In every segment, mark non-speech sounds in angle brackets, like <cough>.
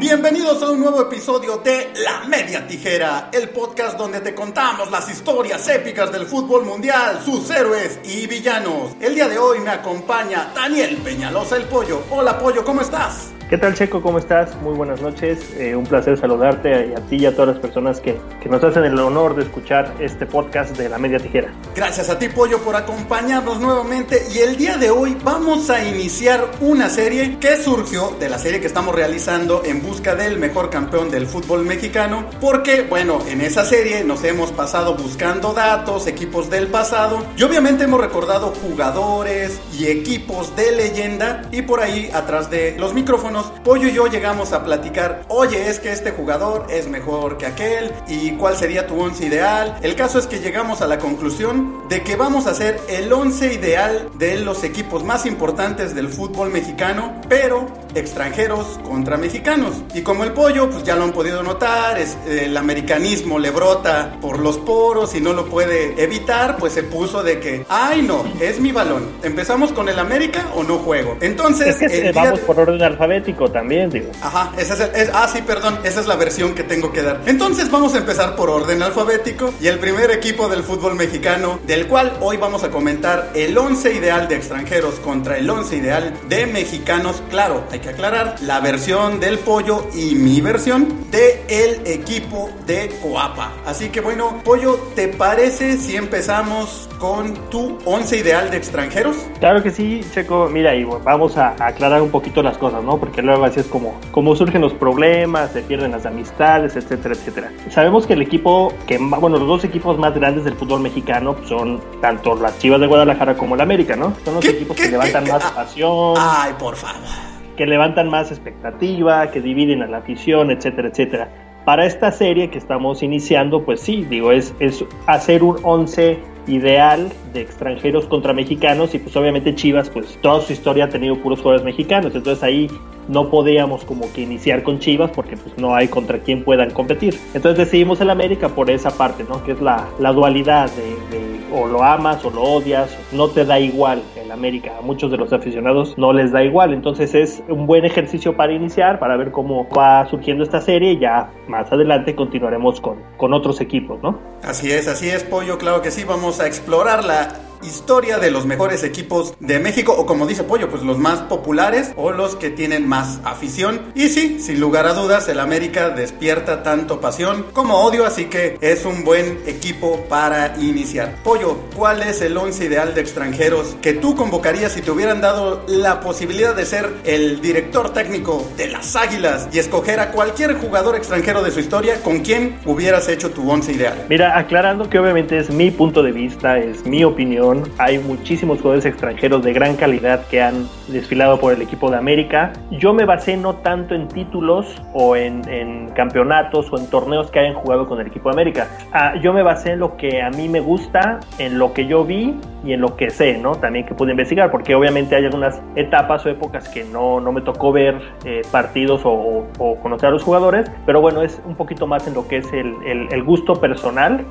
Bienvenidos a un nuevo episodio de La Media Tijera, el podcast donde te contamos las historias épicas del fútbol mundial, sus héroes y villanos. El día de hoy me acompaña Daniel Peñalosa el Pollo. Hola Pollo, ¿cómo estás? ¿Qué tal Checo? ¿Cómo estás? Muy buenas noches. Eh, un placer saludarte a ti y a todas las personas que, que, nos hacen el honor de escuchar este podcast de La Media Tijera. Gracias a ti Pollo por acompañarnos nuevamente y el día de hoy vamos a iniciar una serie que surgió de la serie que estamos realizando en busca del mejor campeón del fútbol mexicano porque bueno, en esa serie nos hemos pasado buscando datos, equipos del pasado y obviamente hemos recordado jugadores y equipos de leyenda y por ahí atrás de los micrófonos Pollo y yo llegamos a platicar, oye, es que este jugador es mejor que aquel y cuál sería tu once ideal. El caso es que llegamos a la conclusión de que vamos a hacer el once ideal de los equipos más importantes del fútbol mexicano, pero extranjeros contra mexicanos. Y como el pollo, pues ya lo han podido notar, es, el americanismo le brota por los poros y no lo puede evitar, pues se puso de que, ay no, es mi balón. ¿Empezamos con el América o no juego? Entonces, es que vamos por orden alfabético también, digo. Ajá, esa es, el, ah, sí, perdón, esa es la versión que tengo que dar. Entonces vamos a empezar por orden alfabético y el primer equipo del fútbol mexicano, del cual hoy vamos a comentar el 11 ideal de extranjeros contra el 11 ideal de mexicanos. Claro, hay que aclarar la versión del pollo y mi versión de el equipo de Coapa. Así que bueno, pollo, ¿te parece si empezamos con tu 11 ideal de extranjeros? Claro que sí, Checo. Mira, y vamos a aclarar un poquito las cosas, ¿no? Porque luego así es como, como surgen los problemas, se pierden las amistades, etcétera, etcétera. Sabemos que el equipo, que bueno, los dos equipos más grandes del fútbol mexicano son tanto las Chivas de Guadalajara como el América, ¿no? Son los equipos que levantan más ah, pasión. Ay, por favor. Que levantan más expectativa, que dividen a la afición, etcétera, etcétera. Para esta serie que estamos iniciando, pues sí, digo, es, es hacer un 11 ideal de extranjeros contra mexicanos y pues obviamente Chivas pues toda su historia ha tenido puros jugadores mexicanos. Entonces ahí no podíamos como que iniciar con Chivas porque pues no hay contra quien puedan competir. Entonces decidimos el América por esa parte no que es la, la dualidad de, o lo amas o lo odias no te da igual el América. A muchos de los aficionados no les da igual. Entonces es un buen ejercicio para iniciar para ver cómo va surgiendo esta serie ya más adelante continuaremos con, con otros equipos no así es así es pollo. Claro que sí vamos a explorar la juga historia de los mejores equipos de México o como dice Pollo, pues los más populares o los que tienen más afición. Y sí, sin lugar a dudas, el América despierta tanto pasión como odio, así que es un buen equipo para iniciar. Pollo, ¿cuál es el once ideal de extranjeros que tú convocarías si te hubieran dado la posibilidad de ser el director técnico de las Águilas y escoger a cualquier jugador extranjero de su historia, con quién hubieras hecho tu once ideal? Mira, aclarando que obviamente es mi punto de vista, es mi opinión hay muchísimos jugadores extranjeros de gran calidad que han desfilado por el equipo de América. Yo me basé no tanto en títulos o en, campeonatos o en torneos que hayan jugado con el equipo de América. Ah, yo me basé en lo que a mí me gusta, en lo que yo vi y en lo que sé, ¿no? También que pude investigar, porque obviamente hay algunas etapas o épocas que no, no me tocó ver eh, partidos o, conocer a los jugadores, pero bueno, es un poquito más en lo que es el, el gusto personal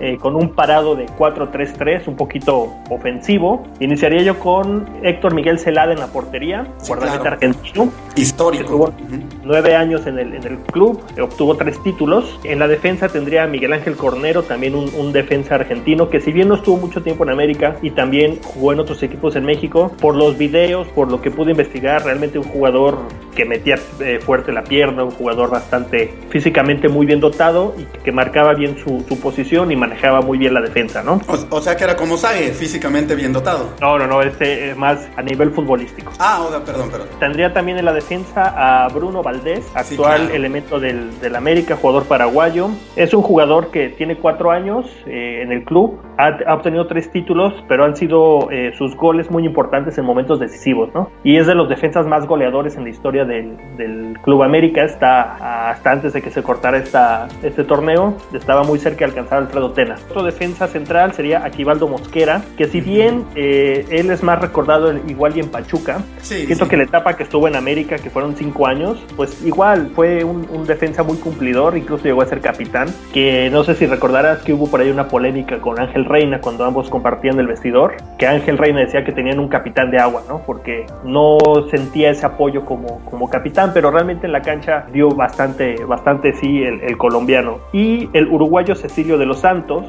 eh, con un parado de 4-3-3, un poquito ofensivo. Iniciaría yo con Héctor Miguel Celada en la portería, guardameta argentino. Histórico. nueve años en el, en el club, obtuvo tres títulos. En la defensa tendría a Miguel Ángel Cornero, también un, defensa argentino, que si bien no estuvo mucho tiempo en América y también jugó en otros equipos en México, por los videos, por lo que pude investigar, realmente un jugador que metía eh, fuerte la pierna, un jugador bastante físicamente muy bien dotado y que marcaba bien su, su posición y manejaba muy bien la defensa, ¿no? O, sea que era como Sague, físicamente bien dotado. No, no, no, este es más a nivel futbolístico. Ah, perdón, perdón. Tendría también en la defensa a Bruno Valdés, actual elemento del, del, América, jugador paraguayo. Es un jugador que tiene cuatro años eh, en el club, ha, obtenido tres títulos, pero han sido eh, sus goles muy importantes en momentos decisivos, ¿no? Y es de los defensas más goleadores en la historia del, del Club América, está hasta antes de que se cortara esta, este torneo, estaba muy cerca de alcanzar Alfredo Tena. Otro defensa central sería Aquivaldo Mosquera, que si bien eh, él es más recordado igual y en Pachuca, siento que la etapa que estuvo en América, que fueron cinco años, pues igual fue un, defensa muy cumplidor, incluso llegó a ser capitán, que no sé si recordarás que hubo por ahí una polémica con Ángel Reina cuando ambos compartían el vestidor, que Ángel Reina decía que tenían un capitán de agua, ¿no? Porque no sentía ese apoyo como, como capitán, pero realmente en la cancha dio bastante, bastante sí el, colombiano. Y el uruguayo Cecilio de los Santos,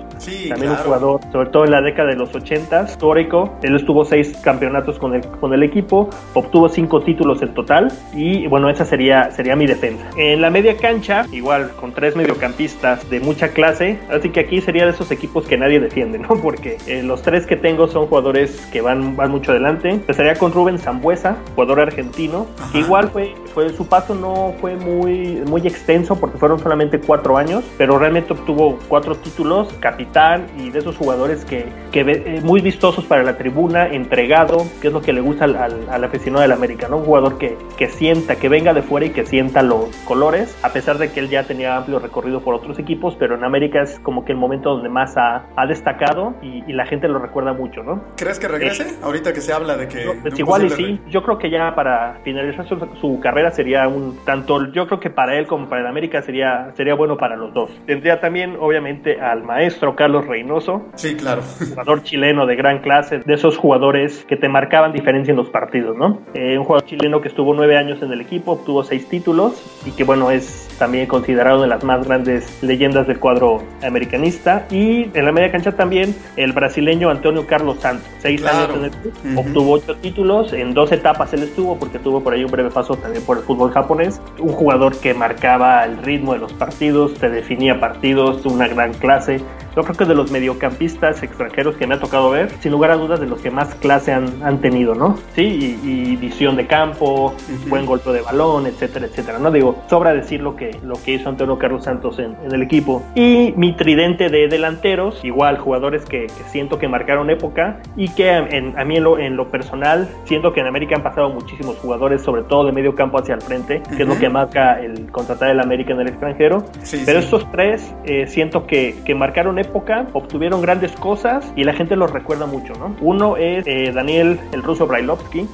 también un jugador, sobre todo en la década de los 80, histórico. Él estuvo seis campeonatos con el, con el equipo, obtuvo cinco títulos en total y bueno, esa sería, sería mi defensa. En la media cancha, igual con tres mediocampistas de mucha clase, así que aquí sería de esos equipos que nadie defiende, ¿no? <laughs> Porque eh, los tres que tengo son jugadores que van, van mucho adelante. Empezaría con Rubén Zambuesa, jugador argentino, que igual fue, fue su paso no fue muy, muy extenso porque fueron solamente cuatro años, pero realmente obtuvo cuatro títulos, capitán y de esos jugadores que, que eh, muy vistosos para la tribuna, entregado, que es lo que le gusta al, al, aficionado del América, ¿no? Un jugador que, que sienta, que venga de fuera y que sienta los colores, a pesar de que él ya tenía amplio recorrido por otros equipos, pero en América es como que el momento donde más ha, ha destacado y, la gente lo recuerda mucho, ¿no? ¿Crees que regrese? Eh, Ahorita que se habla de que... Pues igual y sí, yo creo que ya para finalizar su, carrera sería un tanto, yo creo que para él como para el América sería, sería bueno para los dos. Tendría también, obviamente, al maestro Carlos Reynoso. Sí, claro. <laughs> Jugador chileno de gran clase, de esos jugadores que te marcaban diferencia en los partidos, ¿no? Eh, un jugador chileno que estuvo nueve años en el equipo, obtuvo seis títulos y que, bueno, es también considerado una de las más grandes leyendas del cuadro americanista. Y en la media cancha también el brasileño Antonio Carlos Santos, seis años en el club, obtuvo ocho títulos, en dos etapas él estuvo porque tuvo por ahí un breve paso también por el fútbol japonés, un jugador que marcaba el ritmo de los partidos, te definía partidos, una gran clase, clase yo creo que de los mediocampistas extranjeros que me ha tocado ver, sin lugar a dudas de los que más clase han, han tenido, ¿no? Sí, y, visión de campo, buen golpe de balón, etcétera, etcétera, ¿no? Digo, sobra decir lo que, lo que hizo Antonio Carlos Santos en, en el equipo. Y mi tridente de delanteros, igual jugadores que, siento que marcaron época y que en, a mí en lo, en lo, personal siento que en América han pasado muchísimos jugadores, sobre todo de medio campo hacia el frente, que es lo que marca el contratar el América en el extranjero. Pero estos tres eh, siento que, que marcaron época obtuvieron grandes cosas y la gente los recuerda mucho, ¿no? Uno es eh, Daniel el ruso Brailovsky,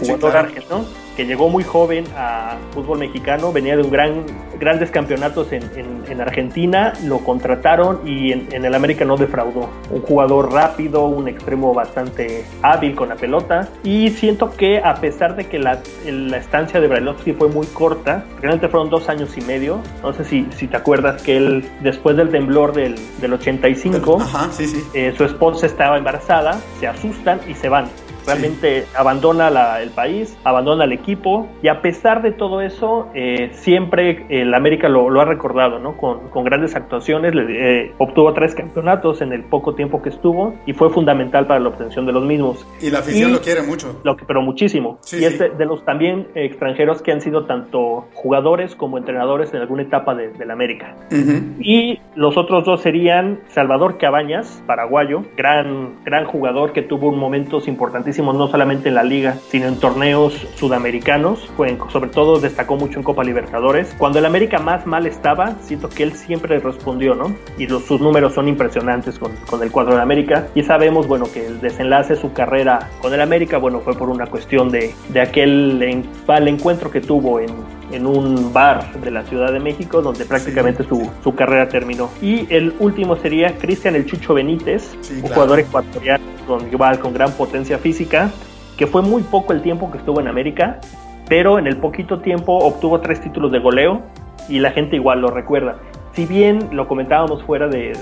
jugador argentino, que llegó muy joven a fútbol mexicano, venía de un gran, grandes campeonatos en, en, Argentina, lo contrataron y en, en, el América no defraudó. Un jugador rápido, un extremo bastante hábil con la pelota y siento que a pesar de que la, la estancia de Brailovsky fue muy corta, realmente fueron dos años y medio, no sé si, si te acuerdas que él después del temblor del, del 85, eh, su esposa estaba embarazada, se asustan y se van. Realmente abandona el país, abandona el equipo y a pesar de todo eso, eh, siempre el América lo, ha recordado, ¿no? Con, con grandes actuaciones, eh, obtuvo tres campeonatos en el poco tiempo que estuvo y fue fundamental para la obtención de los mismos. Y la afición lo quiere mucho. Lo, pero muchísimo. y es de, los también extranjeros que han sido tanto jugadores como entrenadores en alguna etapa de, la América. Y los otros dos serían Salvador Cabañas, paraguayo, gran, gran jugador que tuvo momentos importantísimos no solamente en la liga, sino en torneos sudamericanos, sobre todo destacó mucho en Copa Libertadores. Cuando el América más mal estaba, siento que él siempre respondió, ¿no? Y sus números son impresionantes con, con el cuadro de América. Y sabemos, bueno, que el desenlace de su carrera con el América, bueno, fue por una cuestión de, de aquel en, encuentro que tuvo en, en un bar de la Ciudad de México donde prácticamente su, su, carrera terminó. Y el último sería Cristian El Chucho Benítez, un jugador ecuatoriano con, igual con gran potencia física, que fue muy poco el tiempo que estuvo en América, pero en el poquito tiempo obtuvo tres títulos de goleo y la gente igual lo recuerda. Si bien lo comentábamos fuera de,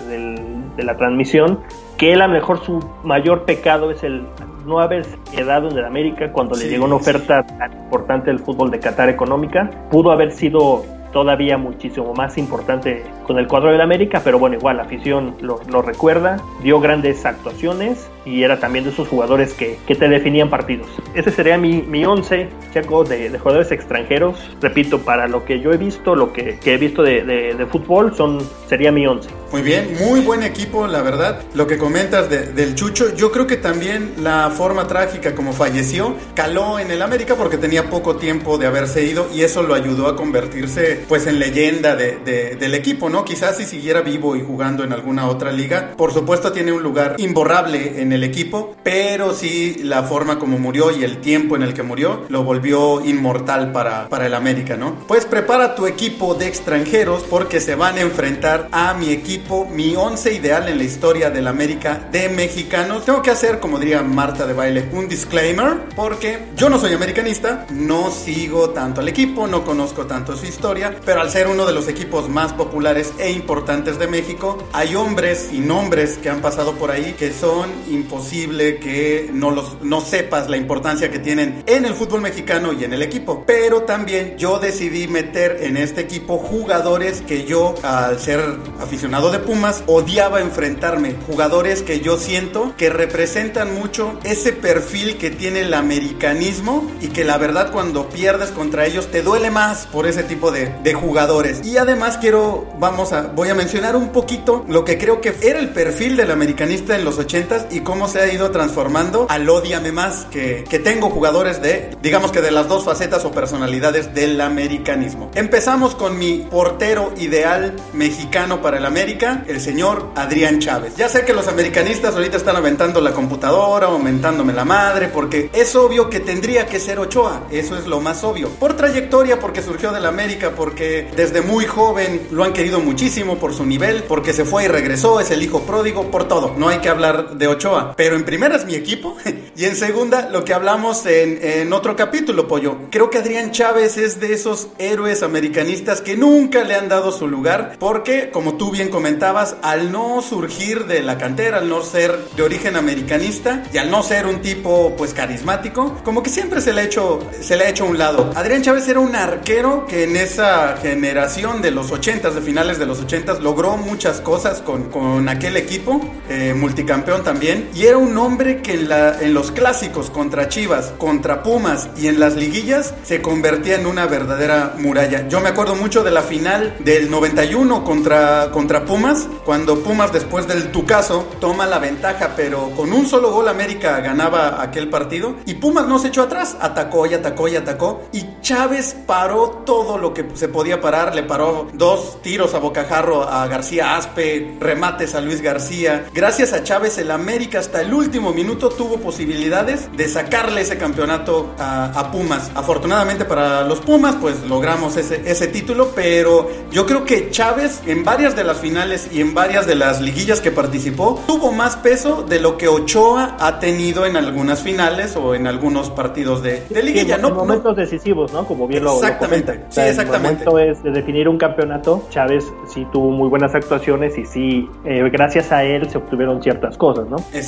de la transmisión, que él a lo mejor su mayor pecado es el no haber quedado en el América cuando le llegó una oferta tan importante del fútbol de Qatar económica, pudo haber sido todavía muchísimo más importante con el cuadro del América, pero bueno, igual la afición lo, recuerda, dio grandes actuaciones y era también de esos jugadores que, que te definían partidos. Ese sería mi, mi once, Chaco, de, de, jugadores extranjeros. Repito, para lo que yo he visto, lo que, que he visto de, de, fútbol, son, sería mi once. Muy bien, muy buen equipo, la verdad. Lo que comentas del Chucho, yo creo que también la forma trágica como falleció caló en el América porque tenía poco tiempo de haberse ido y eso lo ayudó a convertirse pues en leyenda de, del equipo, ¿no? Quizás si siguiera vivo y jugando en alguna otra liga, por supuesto tiene un lugar imborrable en el equipo, pero sí la forma como murió y el tiempo en el que murió lo volvió inmortal para, para el América, ¿no? Pues prepara tu equipo de extranjeros porque se van a enfrentar a mi equipo, mi once ideal en la historia del América de mexicanos. Tengo que hacer, como diría Marta de Baile, un disclaimer porque yo no soy americanista, no sigo tanto al equipo, no conozco tanto su historia, pero al ser uno de los equipos más populares e importantes de México, hay hombres y nombres que han pasado por ahí que son imposible que no los no sepas la importancia que tienen en el fútbol mexicano y en el equipo. Pero también yo decidí meter en este equipo jugadores que yo al ser aficionado de Pumas odiaba enfrentarme, jugadores que yo siento que representan mucho ese perfil que tiene el americanismo y que la verdad cuando pierdes contra ellos te duele más por ese tipo de, de jugadores. Y además quiero, vamos a, voy a mencionar un poquito lo que creo que era el perfil del americanista en los 80s y cómo se ha ido transformando al odiame más, que, que tengo jugadores de, digamos que de las dos facetas o personalidades del americanismo. Empezamos con mi portero ideal mexicano para el América, el señor Adrián Chávez. Ya sé que los americanistas ahorita están aventando la computadora, aumentándome la madre, porque es obvio que tendría que ser Ochoa, eso es lo más obvio. Por trayectoria, porque surgió del América, porque desde muy joven lo han querido muchísimo por su nivel, porque se fue y regresó, es el hijo pródigo, por todo. No hay que hablar de Ochoa. Pero en primera es mi equipo <laughs> y en segunda lo que hablamos en, en otro capítulo, pollo. Creo que Adrián Chávez es de esos héroes americanistas que nunca le han dado su lugar porque, como tú bien comentabas, al no surgir de la cantera, al no ser de origen americanista y al no ser un tipo pues carismático, como que siempre se le ha hecho, se le ha hecho un lado. Adrián Chávez era un arquero que en esa generación de los 80s, de finales de los 80s, logró muchas cosas con, con aquel equipo, eh, multicampeón también, y era un hombre que en, los clásicos contra Chivas, contra Pumas y en las liguillas se convertía en una verdadera muralla. Yo me acuerdo mucho de la final del 91 contra, contra Pumas, cuando Pumas después del Tucaso toma la ventaja, pero con un solo gol América ganaba aquel partido y Pumas no se echó atrás, atacó y atacó y atacó y Chávez paró todo lo que se podía parar, le paró dos tiros a bocajarro a García Aspe, remates a Luis García. Gracias a Chávez el América hasta el último minuto tuvo posibilidades de sacarle ese campeonato a, a Pumas. Afortunadamente para los Pumas pues logramos ese, ese título, pero yo creo que Chávez en varias de las finales y en varias de las liguillas que participó tuvo más peso de lo que Ochoa ha tenido en algunas finales o en algunos partidos de, de liguilla. Sí, no, en momentos decisivos, ¿no? Como bien lo, exactamente, lo comentan. sí, exactamente. El momento es de definir un campeonato. Chávez sí tuvo muy buenas actuaciones y sí, eh, gracias a él se obtuvieron ciertas cosas, ¿no? Exactamente.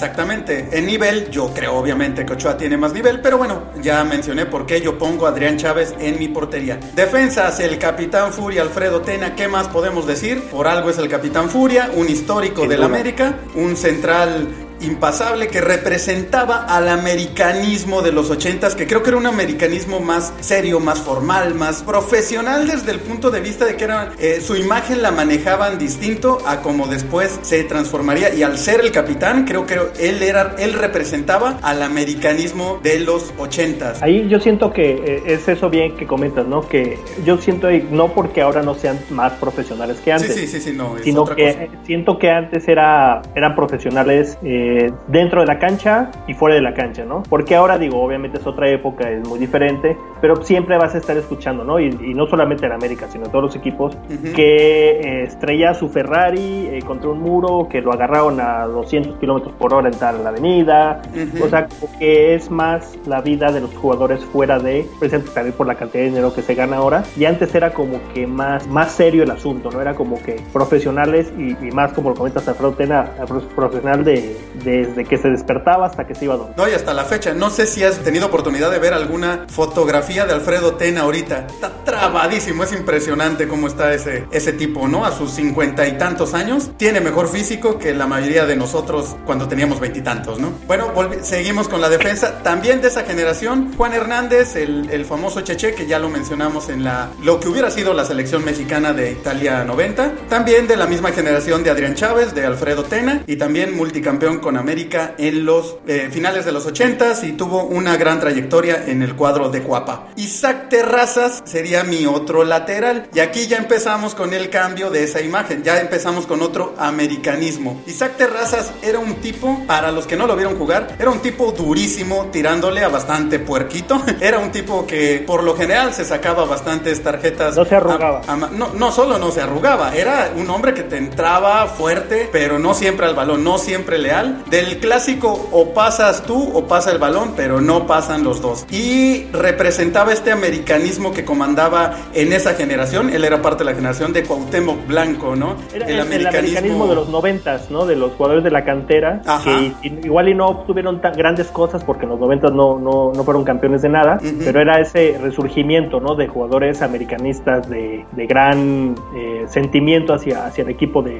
En nivel, yo creo obviamente que Ochoa tiene más nivel, pero bueno, ya mencioné por qué yo pongo a Adrián Chávez en mi portería. Defensas, el Capitán Furia Alfredo Tena, ¿qué más podemos decir? Por algo es el Capitán Furia, un histórico del. América, un central impasable que representaba al americanismo de los ochentas, que creo que era un americanismo más serio, más formal, más profesional desde el punto de vista de que era, eh, su imagen la manejaban distinto a como después se transformaría y al ser el capitán creo que él era él representaba al americanismo de los ochentas. Ahí yo siento que eh, es eso bien que comentas, ¿no? Que yo siento, no porque ahora no sean más profesionales que Sí, antes, sí, sí, sí, no, es sino otra que cosa. siento que antes era, eran profesionales eh, dentro de la cancha y fuera de la cancha, ¿no? Porque ahora digo, obviamente es otra época, es muy diferente, pero siempre vas a estar escuchando, ¿no? Y, y no solamente en América, sino en todos los equipos, Ujú. que eh, estrella su Ferrari eh, contra un muro, que lo agarraron a 200 kilómetros por hora en tal avenida, Ujú. o sea, que es más la vida de los jugadores fuera de, precisamente también por la cantidad de dinero que se gana ahora, y antes era como que más, más serio el asunto, ¿no? Era como que profesionales y, y más como lo comentas Alfredo Tena, profesional de, desde que se despertaba hasta que se iba a dormir. No, y hasta la fecha, no sé si has tenido oportunidad de ver alguna fotografía de Alfredo Tena ahorita. Está trabadísimo, es impresionante cómo está ese, ese tipo, ¿no? A sus cincuenta y tantos años, tiene mejor físico que la mayoría de nosotros cuando teníamos veintitantos, ¿no? Bueno, seguimos con la defensa. También de esa generación, Juan Hernández, el, el famoso Cheche, que ya lo mencionamos en la lo que hubiera sido la selección mexicana de Italia 90. También de la misma generación de Adrián Chávez, de Alfredo Tena, y también multicampeón con América en los eh, finales de los 80s y tuvo una gran trayectoria en el cuadro de Cuapa. Isaac Terrazas sería mi otro lateral y aquí ya empezamos con el cambio de esa imagen, ya empezamos con otro americanismo. Isaac Terrazas era un tipo, para los que no lo vieron jugar, era un tipo durísimo, tirándole a bastante puerquito. <laughs> Era un tipo que por lo general se sacaba bastantes tarjetas. No se arrugaba. no, no solo no se arrugaba, era un hombre que te entraba fuerte, pero no siempre al balón, no siempre leal. Del clásico o pasas tú o pasa el balón, pero no pasan los dos. Y representaba este americanismo que comandaba en esa generación. Él era parte de la generación de Cuauhtémoc Blanco, ¿no? el, americanismo... de los noventas, ¿no? De los jugadores de la cantera, que igual y no obtuvieron tan grandes cosas porque en los noventas no, no, no fueron campeones de nada, pero era ese resurgimiento, ¿no? De jugadores americanistas de, de gran eh, sentimiento hacia, hacia el equipo de,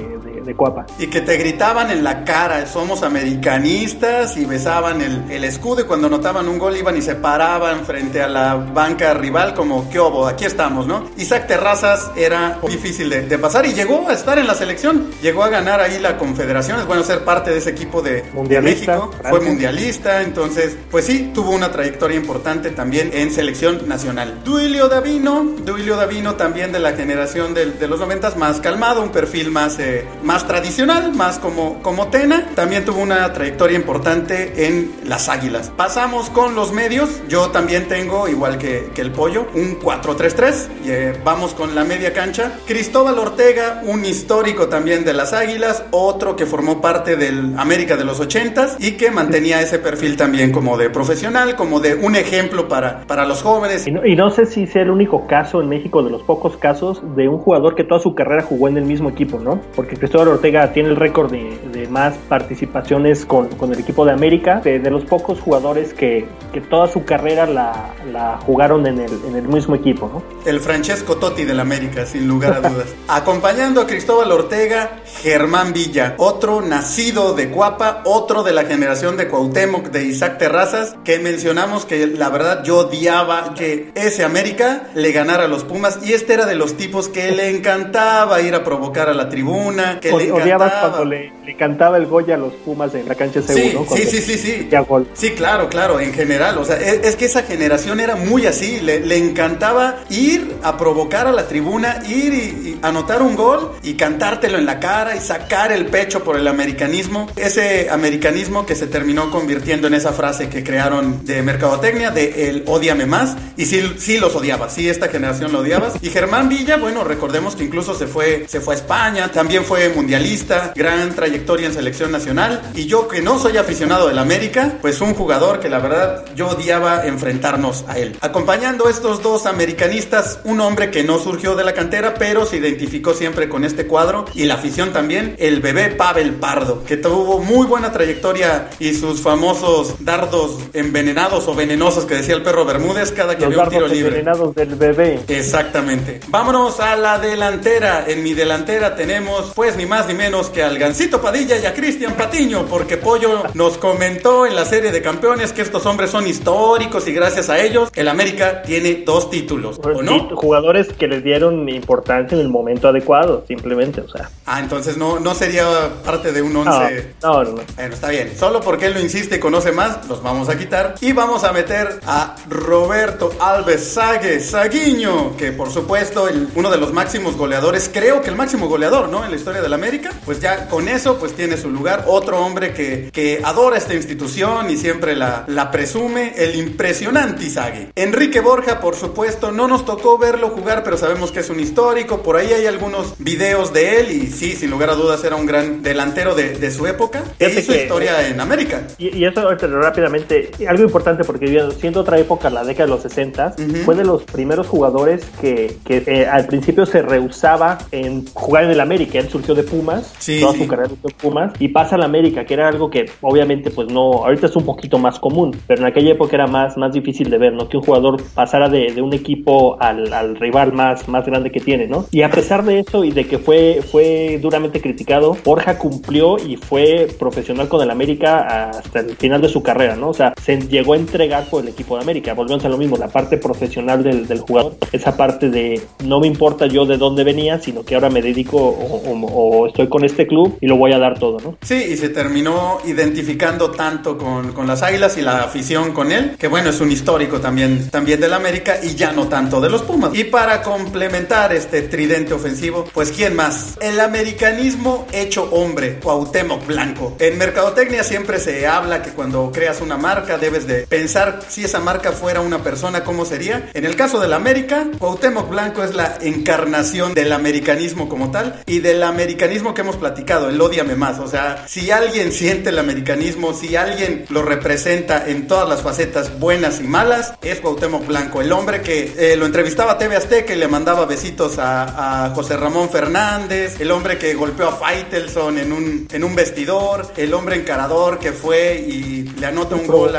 de, Cuapa. Y que te gritaban en la cara, somos americanistas, y besaban el, el escudo, y cuando notaban un gol iban y se paraban frente a la banca rival como, ¿qué obo? Aquí estamos, ¿no? Isaac Terrazas era difícil de, de pasar y llegó a estar en la selección, llegó a ganar ahí la confederación, es bueno ser parte de ese equipo de, México, fue mundialista, entonces, pues sí, tuvo una trayectoria importante también en selección nacional. Duilio Davino, Duilio Davino también de la generación de, de los noventas, más calmado, un perfil más, eh, más tradicional, más como, como Tena, también tuvo una trayectoria importante en las Águilas. Pasamos con los medios, yo también tengo, igual que, el pollo, un 4-3-3, eh, vamos con la media cancha. Cristóbal Ortega, un histórico también de las Águilas, otro que formó parte del América de los 80s y que mantenía ese perfil también como de profesional, como de un ejemplo para, para los jóvenes. Y no, sé si sea el único caso en México, de los pocos casos, de un jugador que toda su carrera jugó en el mismo equipo, ¿no? Porque Cristóbal Ortega tiene el récord de, de, más participaciones con, con, el equipo de América, de, de los pocos jugadores que, que, toda su carrera la, la jugaron en el, en el mismo equipo, ¿no? El Francesco Totti del América, sin lugar a dudas. <laughs> Acompañando a Cristóbal Ortega, Germán Villa, otro nacido de Cuapa, otro de la generación de Cuauhtémoc, de Isaac Terrazas, que mencionamos que la verdad yo odiaba que ese América le ganara a los Pumas y este era de los tipos que le encantaba ir a provocar a la tribuna, que encantaba... cuando le, le, cantaba el Goya a los Pumas en la cancha de sí, ¿no? Sí, sí, sí, sí. Sí, claro, claro, en general, o sea, es, es que esa generación era muy así, le, le, encantaba ir a provocar a la tribuna, ir y, y anotar un gol y cantártelo en la cara y sacar el pecho por el americanismo, ese americanismo que se terminó convirtiendo en esa frase que crearon de mercadotecnia, de el odiame más, y sí, sí los odiaba, sí esta generación lo odiaba. Y Germán Villa, bueno, recordemos que incluso se fue, se fue a España, también fue mundialista, gran trayectoria en selección nacional, y yo que no soy aficionado del América, pues un jugador que la verdad yo odiaba enfrentarnos a él. Acompañando a estos dos americanistas, un hombre que no surgió de la cantera, pero se identificó siempre con este cuadro, y la afición también, el bebé Pavel Pardo, que tuvo muy buena trayectoria y sus famosos dardos envenenados o venenosos que decía el perro Bermúdez cada que Los vio un tiro libre. envenenados del bebé. Exactamente. Vámonos a la delantera. En mi delantera tenemos pues ni más ni menos que al Gancito Padilla y a Cristian Patiño, porque Pollo nos comentó en la serie de campeones que estos hombres son históricos y gracias a ellos el América tiene dos títulos, ¿o no? Jugadores que les dieron importancia en el momento adecuado, simplemente, o sea. Ah, entonces no, no sería parte de un once. No, no, no. Bueno, está bien. Solo porque él lo insiste y conoce más, los vamos a quitar. Y vamos a meter a Roberto Alves Sague, Saguiño, que por supuesto, el, uno de los máximos goleadores, creo que el máximo goleador, ¿no? En la historia del América. Pues ya con eso, pues tiene su lugar. Otro hombre que, que adora esta institución y siempre la, la presume, el impresionante Sague. Enrique Borja, por supuesto, no nos tocó verlo jugar, pero sabemos que es un histórico. Por ahí hay algunos videos de él y sí, sin lugar a dudas, era un gran delantero de, de su época. E hizo que, historia en América. Y, y eso rápidamente, algo importante porque siendo otra época, la década de los 60, uh -huh. fue de los primeros jugadores que, que eh, al principio se rehusaba en jugar en el América. Él surgió de Pumas, sí, toda sí. su carrera de Pumas, y pasa al América, que era algo que obviamente pues no, ahorita es un poquito más común, pero en aquella época era más, más difícil de ver, ¿no? Que un jugador pasara de, de un equipo al, al, rival más, más grande que tiene, ¿no? Y a pesar de eso y de que fue, fue duramente criticado, Borja cumplió y fue profesional con el América hasta el final de su carrera, ¿no? O sea, se llegó a entregar por el equipo de América. Volvemos a lo mismo, la parte profesional del, del jugador, esa parte de no me importa yo de dónde venía, sino que ahora me dedico o, o, o estoy con este club y lo voy a dar todo, ¿no? Sí, y se terminó identificando tanto con, con las Águilas y la afición con él, que bueno, es un histórico también, también del América y ya no tanto de los Pumas. Y para complementar este tridente ofensivo, pues ¿quién más? El americanismo hecho hombre, Cuauhtémoc Blanco. En mercadotecnia siempre se habla que cuando creas una marca debes de pensar si esa marca fuera una persona, ¿cómo sería? En el caso del América, Cuauhtémoc Blanco es la encarnación del americanismo como tal y del americanismo que hemos platicado, el odiame más. O sea, si alguien siente el americanismo, si alguien lo representa en todas las facetas buenas y malas, es Cuauhtémoc Blanco, el hombre que eh, lo entrevistaba a TV Azteca y le mandaba besitos a, a, José Ramón Fernández, el hombre que golpeó a Faitelson en un, en un vestidor, el hombre encarador que fue y le anota un gol.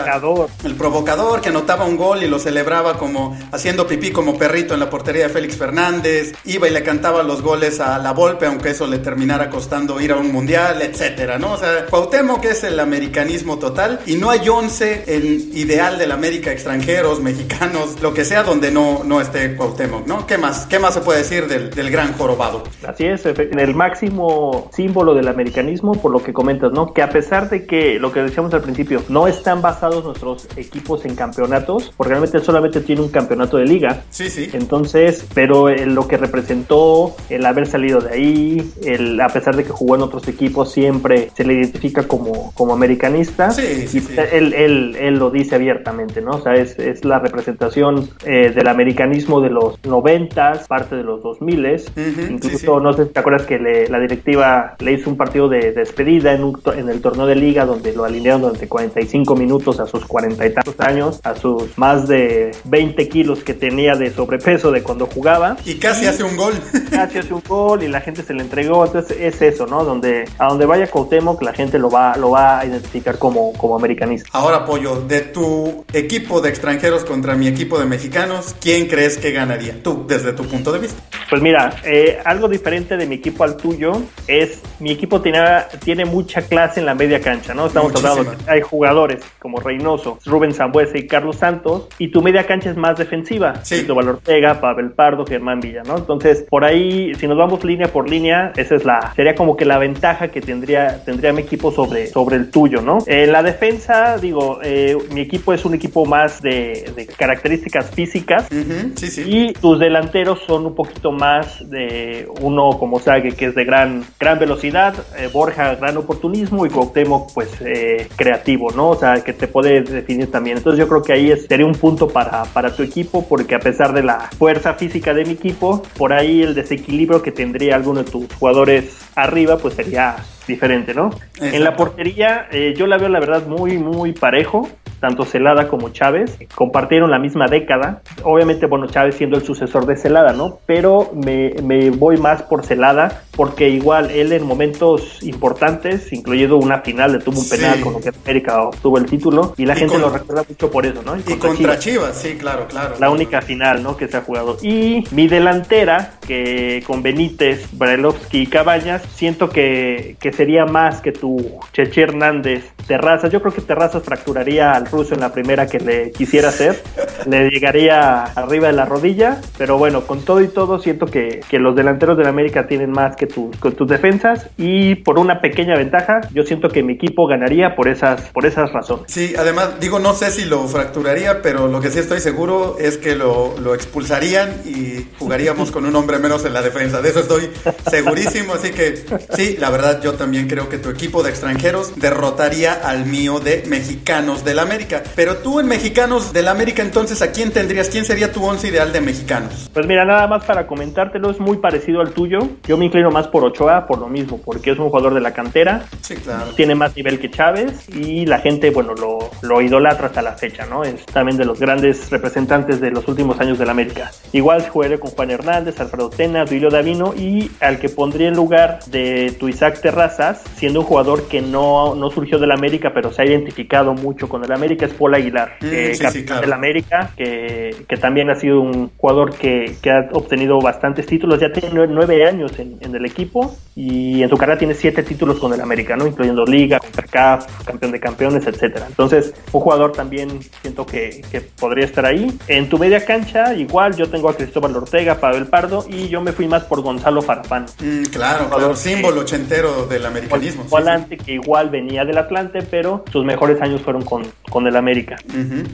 el provocador que anotaba un gol y lo celebraba como haciendo pipí como perrito en la portería de Félix Fernández, iba y le cantaba los goles a la Volpe, aunque eso le terminara costando ir a un mundial, etcétera, ¿no? O sea, Cuauhtémoc es el americanismo total y no hay once en ideal del América, extranjeros, mexicanos, lo que sea donde no, no esté Cuauhtémoc, ¿no? ¿Qué más? ¿Qué más se puede decir del, del gran jorobado? Así es, en el máximo símbolo del americanismo, por lo que comentas, ¿no? Que a pesar de que lo que decíamos al principio, no están basados nuestros equipos en campeonatos, porque realmente solamente tiene un campeonato de liga. Sí, sí. Entonces, pero lo que representó, el haber salido de ahí, el, a pesar de que jugó en otros equipos, siempre se le identifica como, como americanista. Sí, sí, sí. Él, él, él, lo dice abiertamente, ¿no? O sea, es, es la representación eh, del americanismo de los noventas, parte de los dos miles. Incluso, no sé si te acuerdas que le, la directiva le hizo un partido de, despedida en, un, en el torneo de liga donde lo alinearon durante 45 minutos a sus cuarenta y tantos años, a sus más de 20 kilos que tenía de sobrepeso de cuando jugaba. Y casi hace un gol. Casi hace un gol y la gente se le entregó. Es eso, ¿no? Donde a donde vaya Cuauhtémoc la gente lo va, lo va a identificar como, como americanista. Ahora, Pollo, de tu equipo de extranjeros contra mi equipo de mexicanos, ¿quién crees que ganaría? Tú, desde tu punto de vista. Pues mira, eh, algo diferente de mi equipo al tuyo es mi equipo tiene, tiene mucha clase en la media cancha, ¿no? Estamos hablando, hay jugadores como Reynoso, Rubén Zambuesa y Carlos Santos, y tu media cancha es más defensiva. Sí. Valor Ortega, Pavel Pardo, Germán Villa, ¿no? Entonces, por ahí, si nos vamos línea por línea, esa es la, sería como que la ventaja que tendría, tendría mi equipo sobre, sobre el tuyo, ¿no? En la defensa, digo, eh, mi equipo es un equipo más de, de características físicas uh -huh. sí, sí. y tus delanteros son un poquito más de uno como Sague, que es de gran, gran velocidad, eh, Borja, gran oportunismo y Cuauhtémoc, pues eh, creativo, ¿no? O sea, que te puede definir también. Entonces yo creo que ahí es, sería un punto para, para tu equipo, porque a pesar de la fuerza física de mi equipo, por ahí el desequilibrio que tendría alguno de tus jugadores arriba, pues sería diferente, ¿no? Exacto. En la portería, eh, yo la veo la verdad muy, muy parejo tanto Celada como Chávez compartieron la misma década. Obviamente, bueno, Chávez siendo el sucesor de Celada, ¿no? Pero me, me, voy más por Celada porque igual él en momentos importantes, incluyendo una final, le tuvo un penal Sí. con lo que América obtuvo el título y la Y gente con- lo recuerda mucho por eso, ¿no? Y contra Chivas, sí, claro, claro. la única final ¿no? que se ha jugado. Y mi delantera, que con Benítez, Brailovsky y Cabañas, siento que, que sería más que tu Cheche Hernández Terrazas. Yo creo que Terrazas fracturaría al ruso en la primera que le quisiera hacer. <laughs> le llegaría arriba de la rodilla. Pero bueno, con todo y todo, siento que, que los delanteros de la América tienen más que, tu- que tus defensas. Y por una pequeña ventaja, yo siento que mi equipo ganaría por esas, por esas razones. Sí, además, digo, no sé si lo fracturaría, pero lo que sí estoy seguro es que lo, lo expulsarían y jugaríamos con un hombre menos en la defensa. De eso estoy segurísimo. Así que sí, la verdad, yo también creo que tu equipo de extranjeros derrotaría al mío de mexicanos del América. Pero tú en mexicanos del América, entonces, ¿a quién tendrías? ¿Quién sería tu once ideal de mexicanos? Pues mira, nada más para comentártelo, es muy parecido al tuyo. Yo me inclino más por Ochoa por lo mismo, porque es un jugador de la cantera, Sí, claro. tiene más nivel que Chávez y la gente, bueno, lo, lo idolatra hasta la fecha, ¿no? Es también de los grandes representantes de los últimos años del América. Igual jugaré con Juan Hernández, Alfredo Tena, Duilio Davino y al que pondría en lugar de tu Isaac Siendo un jugador que no, no surgió del América, pero se ha identificado mucho con el América es Paul Aguilar, mm, capitán del América, que, que, también ha sido un jugador que, que, ha obtenido bastantes títulos, ya tiene nueve años en, en, el equipo y en su carrera tiene siete títulos con el América, ¿no? incluyendo Liga, CONCACAF, campeón de campeones, etcétera. Entonces, un jugador también siento que, que podría estar ahí. En tu media cancha, igual, yo tengo a Cristóbal Ortega, Pavel Pardo y yo me fui más por Gonzalo Farfán. Mm, claro, claro, símbolo ochentero del americanismo. Volante que igual venía del Atlante, pero sus mejores años fueron con, con el América.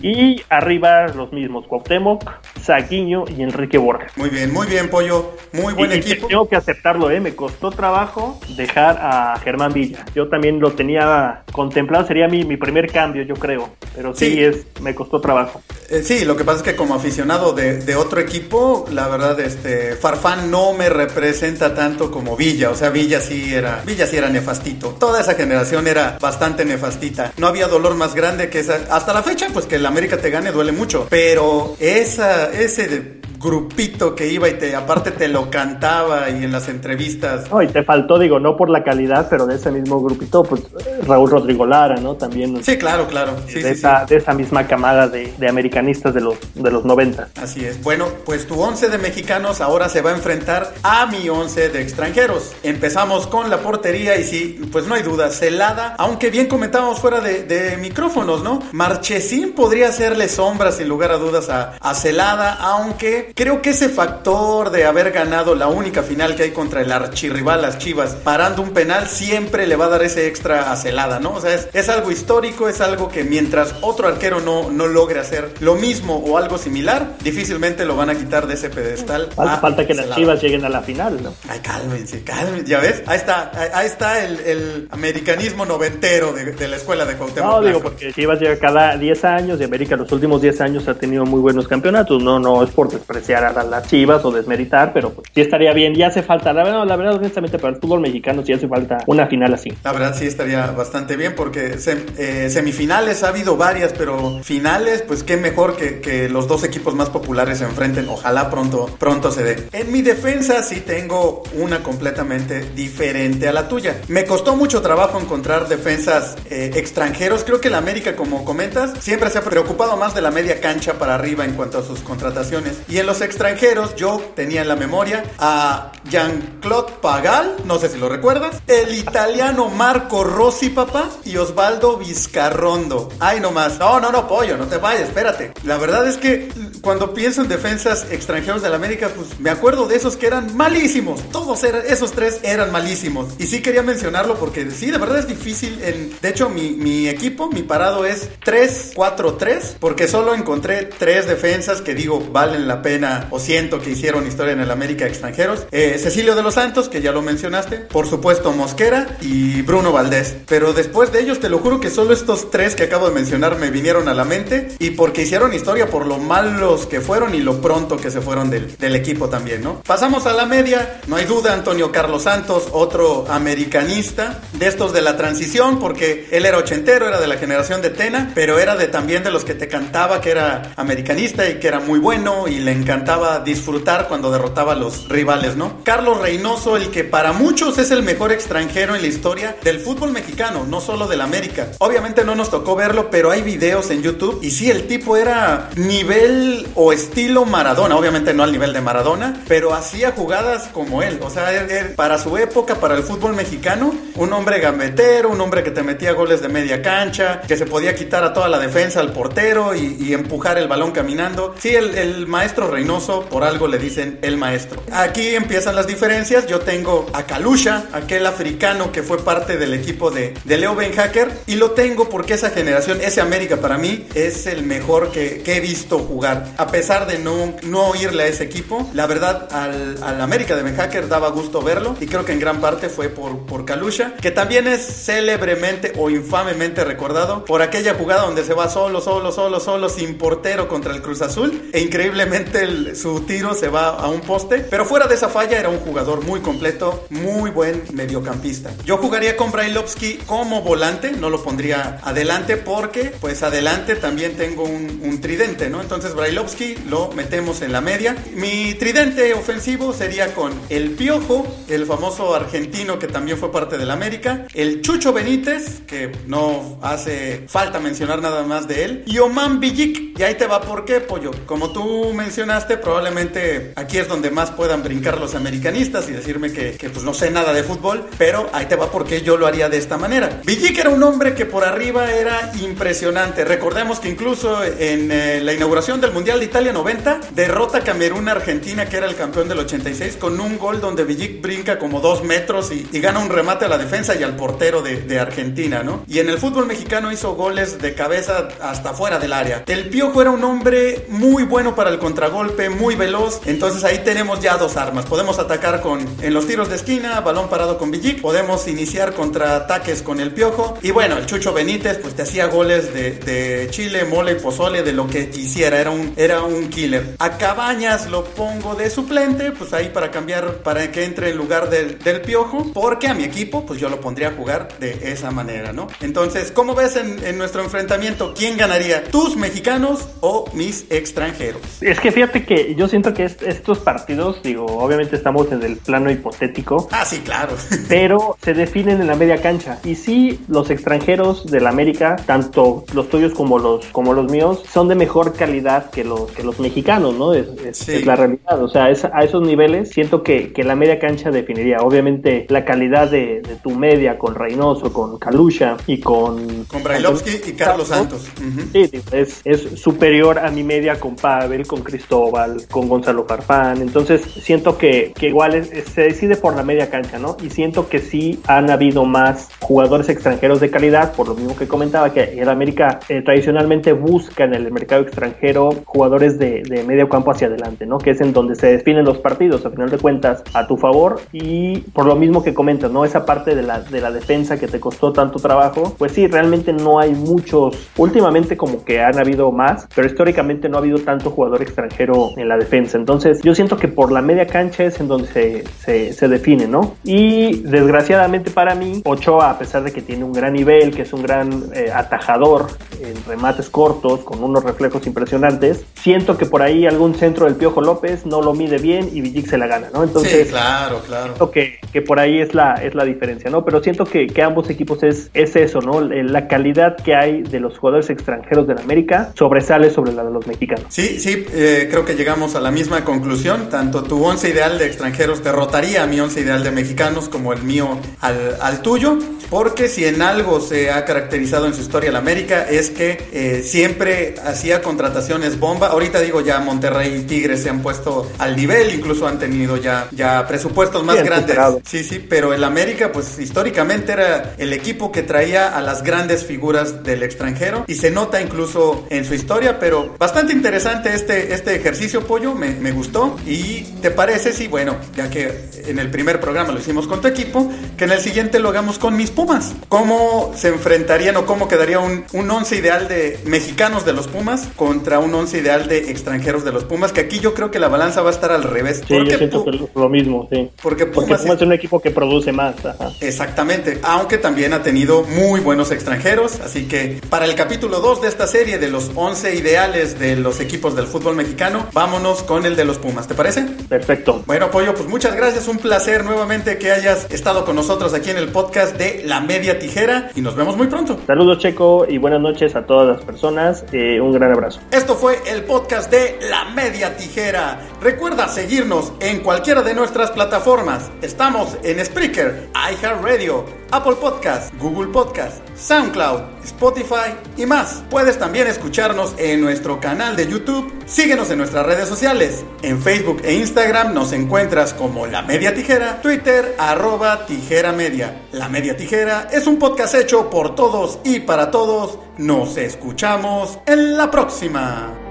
Y arriba los mismos, Cuauhtémoc, Saguiño y Enrique Borja. Muy bien, muy bien, Pollo. Muy buen equipo. tengo que aceptarlo, ¿eh? Me costó trabajo dejar a Germán Villa. Yo también lo tenía contemplado, sería mi, mi primer cambio, yo creo. Pero sí, es, me costó trabajo. Eh, sí, lo que pasa es que como aficionado de, de, otro equipo, la verdad, este Farfán no me representa tanto como Villa. O sea, Villa sí era, Villa sí era nefastito. Toda esa generación era bastante nefastita. No había dolor más grande que esa. Hasta la fecha, pues que el América te gane duele mucho. Pero esa, ese grupito que iba y te aparte te lo cantaba y en las entrevistas. No, y te faltó, digo, no por la calidad, pero de ese mismo grupito, pues Raúl Rodrigo Lara, ¿no? También. Sí, claro, claro. de, esa, de esa misma camada de, de, americanistas de los, de los 90. Así es. Bueno, pues tu 11 de mexicanos ahora se va a enfrentar a mi 11 de extranjeros. Empezamos con la portería y sí, pues no hay duda, Celada, aunque bien comentábamos fuera de, de micrófonos, ¿no? Marchesín podría hacerle sombra sin lugar a dudas a, a Celada, aunque Creo que ese factor de haber ganado la única final que hay contra el archirrival, las Chivas, parando un penal, siempre le va a dar ese extra a Celada, ¿no? O sea, es, algo histórico, es algo que mientras otro arquero no, no logre hacer lo mismo o algo similar, difícilmente lo van a quitar de ese pedestal. Falta, que las Chivas lleguen a la final, ¿no? Ay, cálmense, cálmense, ya ves, ahí está, ahí está el, americanismo noventero de, la escuela de Cuauhtémoc. No, digo, porque Chivas llega cada 10 años y América los últimos 10 años ha tenido muy buenos campeonatos, no, no es por despreciar a las chivas o desmeritar, pero pues, sí estaría bien. Ya hace falta, la verdad, la verdad, honestamente, para el fútbol mexicano sí hace falta una final así. La verdad, sí estaría bastante bien porque eh, semifinales ha habido varias, pero finales, pues qué mejor que, que, los dos equipos más populares se enfrenten. Ojalá pronto, pronto se dé. En mi defensa sí tengo una completamente diferente a la tuya. Me costó mucho trabajo encontrar defensas eh, extranjeros. Creo que la América, como comentas, siempre se ha preocupado más de la media cancha para arriba en cuanto a sus contrataciones. Y en extranjeros, yo tenía en la memoria a Jean-Claude Pagal, no sé si lo recuerdas, el italiano Marco Rossi, papá, y Osvaldo Vizcarrondo. Ay, nomás. No, no, no, pollo, no te vayas, espérate. La verdad es que cuando pienso en defensas extranjeros de la América, pues me acuerdo de esos que eran malísimos. Todos eran, esos tres eran malísimos. Y sí quería mencionarlo porque sí, de verdad es difícil. En, de hecho, mi, mi equipo, mi parado es 3-4-3, porque solo encontré tres defensas que digo valen la pena o siento que hicieron historia en el América extranjeros. Eh, Cecilio de los Santos, que ya lo mencionaste. Por supuesto, Mosquera y Bruno Valdés. Pero después de ellos, te lo juro que solo estos tres que acabo de mencionar me vinieron a la mente. Y porque hicieron historia por lo malos que fueron y lo pronto que se fueron del, equipo también, ¿no? Pasamos a la media. No hay duda, Antonio Carlos Santos, otro americanista de estos de la transición, porque él era ochentero, era de la generación de Tena, pero era de también de los que te cantaba que era americanista y que era muy bueno y le encantaba disfrutar cuando derrotaba a los rivales, ¿no? Carlos Reynoso, el que para muchos es el mejor extranjero en la historia del fútbol mexicano, no solo del América. Obviamente no nos tocó verlo, pero hay videos en YouTube y sí, el tipo era nivel o estilo Maradona, obviamente no al nivel de Maradona, pero hacía jugadas como él, o sea, para su época, para el fútbol mexicano, un hombre gambetero, un hombre que te metía goles de media cancha, que se podía quitar a toda la defensa al portero y, empujar el balón caminando. Sí, el, el maestro Reynoso por algo le dicen el maestro. Aquí empiezan las diferencias. Yo tengo a Kalusha, aquel africano que fue parte del equipo de, de Leo Ben Hacker, y lo tengo porque esa generación, ese América para mí, es el mejor que, he visto jugar. A pesar de no, no oírle a ese equipo, la verdad, al, al América de Ben Hacker daba gusto verlo, y creo que en gran parte fue por, por Kalusha, que también es célebremente o infamemente recordado por aquella jugada donde se va solo, solo, solo, solo, sin portero contra el Cruz Azul, e increíblemente su tiro se va a un poste. Pero fuera de esa falla era un jugador muy completo, muy buen mediocampista. Yo jugaría con Brailovsky como volante, no lo pondría adelante porque pues adelante también tengo un, tridente, ¿no? Entonces Brailovsky lo metemos en la media. Mi tridente ofensivo sería con el Piojo, el famoso argentino que también fue parte del América, el Chucho Benítez, que no hace falta mencionar nada más de él, y Oman Villic. Y ahí te va por qué, pollo. Como tú mencionaste, probablemente aquí es donde más puedan brincar los americanistas y decirme que, pues no sé nada de fútbol, pero ahí te va por qué yo lo haría de esta manera. Villic era un hombre que por arriba era impresionante. Recordemos que incluso en eh, la inauguración del Mundial de Italia 90, derrota Camerún Argentina, que era el campeón del 86, con un gol donde Villic brinca como dos metros y, gana un remate a la defensa y al portero de, de Argentina, ¿no? Y en el fútbol mexicano hizo goles de cabeza hasta fuera del área. El Piojo era un hombre muy bueno para el contragolpe, muy veloz. Entonces ahí tenemos ya dos armas. Podemos atacar con en los tiros de esquina, balón parado con Villic. Podemos iniciar contraataques con el Piojo. Y bueno, el Chucho Benítez pues te hacía goles de, de Chile, mole y pozole, de lo que quisiera. Era un, era un killer. A Cabañas lo pongo de suplente, pues ahí para cambiar, para que entre en lugar del, del Piojo. Porque a mi equipo pues yo lo pondría a jugar de esa manera, ¿no? Entonces, ¿cómo ves en, en nuestro enfrentamiento? ¿Quién ganaría? ¿Tus mexicanos o mis extranjeros? Es que fíjate que yo siento que estos partidos, digo, obviamente estamos en el plano hipotético. Ah, sí, claro. <laughs> pero se definen en la media cancha. Y sí, los extranjeros de la América, tanto los tuyos como los, como los míos, son de mejor calidad que los, que los mexicanos, ¿no? Es, es, la realidad. O sea, es, a esos niveles siento que, que, la media cancha definiría. Obviamente, la calidad de, de tu media con Reynoso, con Kalusha y con... Con Brailovsky y Carlos Santos. Sí, es, es superior a mi media con Pavel, con Cristóbal, con Gonzalo Farfán. Entonces, siento que, que igual se decide por la media cancha, ¿no? Y siento que sí han habido más jugadores extranjeros de calidad, por lo mismo que comentaba, que el América eh, tradicionalmente busca en el mercado extranjero jugadores de, de, medio campo hacia adelante, ¿no? Que es en donde se definen los partidos, a final de cuentas, a tu favor. Y por lo mismo que comentas, ¿no? Esa parte de la, de la defensa que te costó tanto trabajo, pues sí, realmente no hay muchos. Últimamente como que han habido más, pero históricamente no ha habido tanto jugador extranjero en la defensa. Entonces yo siento que por la media cancha es en donde se, se, se define, ¿no? Y desgraciadamente para mí, Ochoa, a pesar de que tiene un gran nivel, que es un gran eh, atajador en remates cortos, con unos reflejos impresionantes, siento que por ahí algún centro del Piojo López no lo mide bien y Villic se la gana, ¿no? Entonces, sí, claro, claro. Siento que, que por ahí es la, es la diferencia, ¿no? Pero siento que, que ambos equipos es, es eso, ¿no? La calidad que hay de los jugadores extranjeros de la América sobresale sobre la de los mexicanos. Sí, sí, eh, creo que llegamos a la misma conclusión. Tanto tu once ideal de extranjeros derrotaría a mi once ideal de mexicanos como el mío al, al tuyo. Porque si en algo se ha caracterizado en su historia la América es que eh, siempre hacía contrataciones bomba. Ahorita digo ya Monterrey y Tigres se han puesto al nivel, incluso han tenido ya, ya presupuestos más Bien grandes. superado. Sí, sí, pero el América pues históricamente era el equipo que traía a las grandes figuras del extranjero y se nota incluso en su historia, pero bastante interesante este, este ejercicio, Pollo, me, me gustó. ¿Y te parece si, bueno, ya que en el primer programa lo hicimos con tu equipo, que en el siguiente lo hagamos con mis Pumas? ¿Cómo se enfrentarían o cómo quedaría un, un once ideal de mexicanos de los Pumas contra un once ideal de extranjeros de los Pumas? Que aquí yo creo que la balanza va a estar al revés. Sí, yo siento que lo mismo, sí. porque Porque Pumas es un equipo que produce más. Ajá. Exactamente, aunque también ha tenido muy buenos extranjeros, así que para el capítulo 2 de esta serie de los 11 ideales de los equipos del fútbol mexicano, vámonos con el de los Pumas, ¿te parece? Perfecto. Bueno, Pollo, pues muchas gracias, un placer nuevamente que hayas estado con nosotros aquí en el podcast de La Media Tijera y nos vemos muy pronto. Saludos Checo y buenas noches a todas las personas. Eh, un gran abrazo. Esto fue el podcast de La Media Tijera. Recuerda seguirnos en cualquiera de nuestras plataformas. Estamos en Spreaker, iHeartRadio, Apple Podcast, Google Podcast, SoundCloud, Spotify y más. Puedes también escucharnos en nuestro canal de YouTube. Síguenos en nuestras redes sociales. En Facebook e Instagram nos encuentras como La Media Tijera, Twitter arroba Tijera Media. La Media Tijera es un podcast hecho por todos y para todos. Nos escuchamos en la próxima.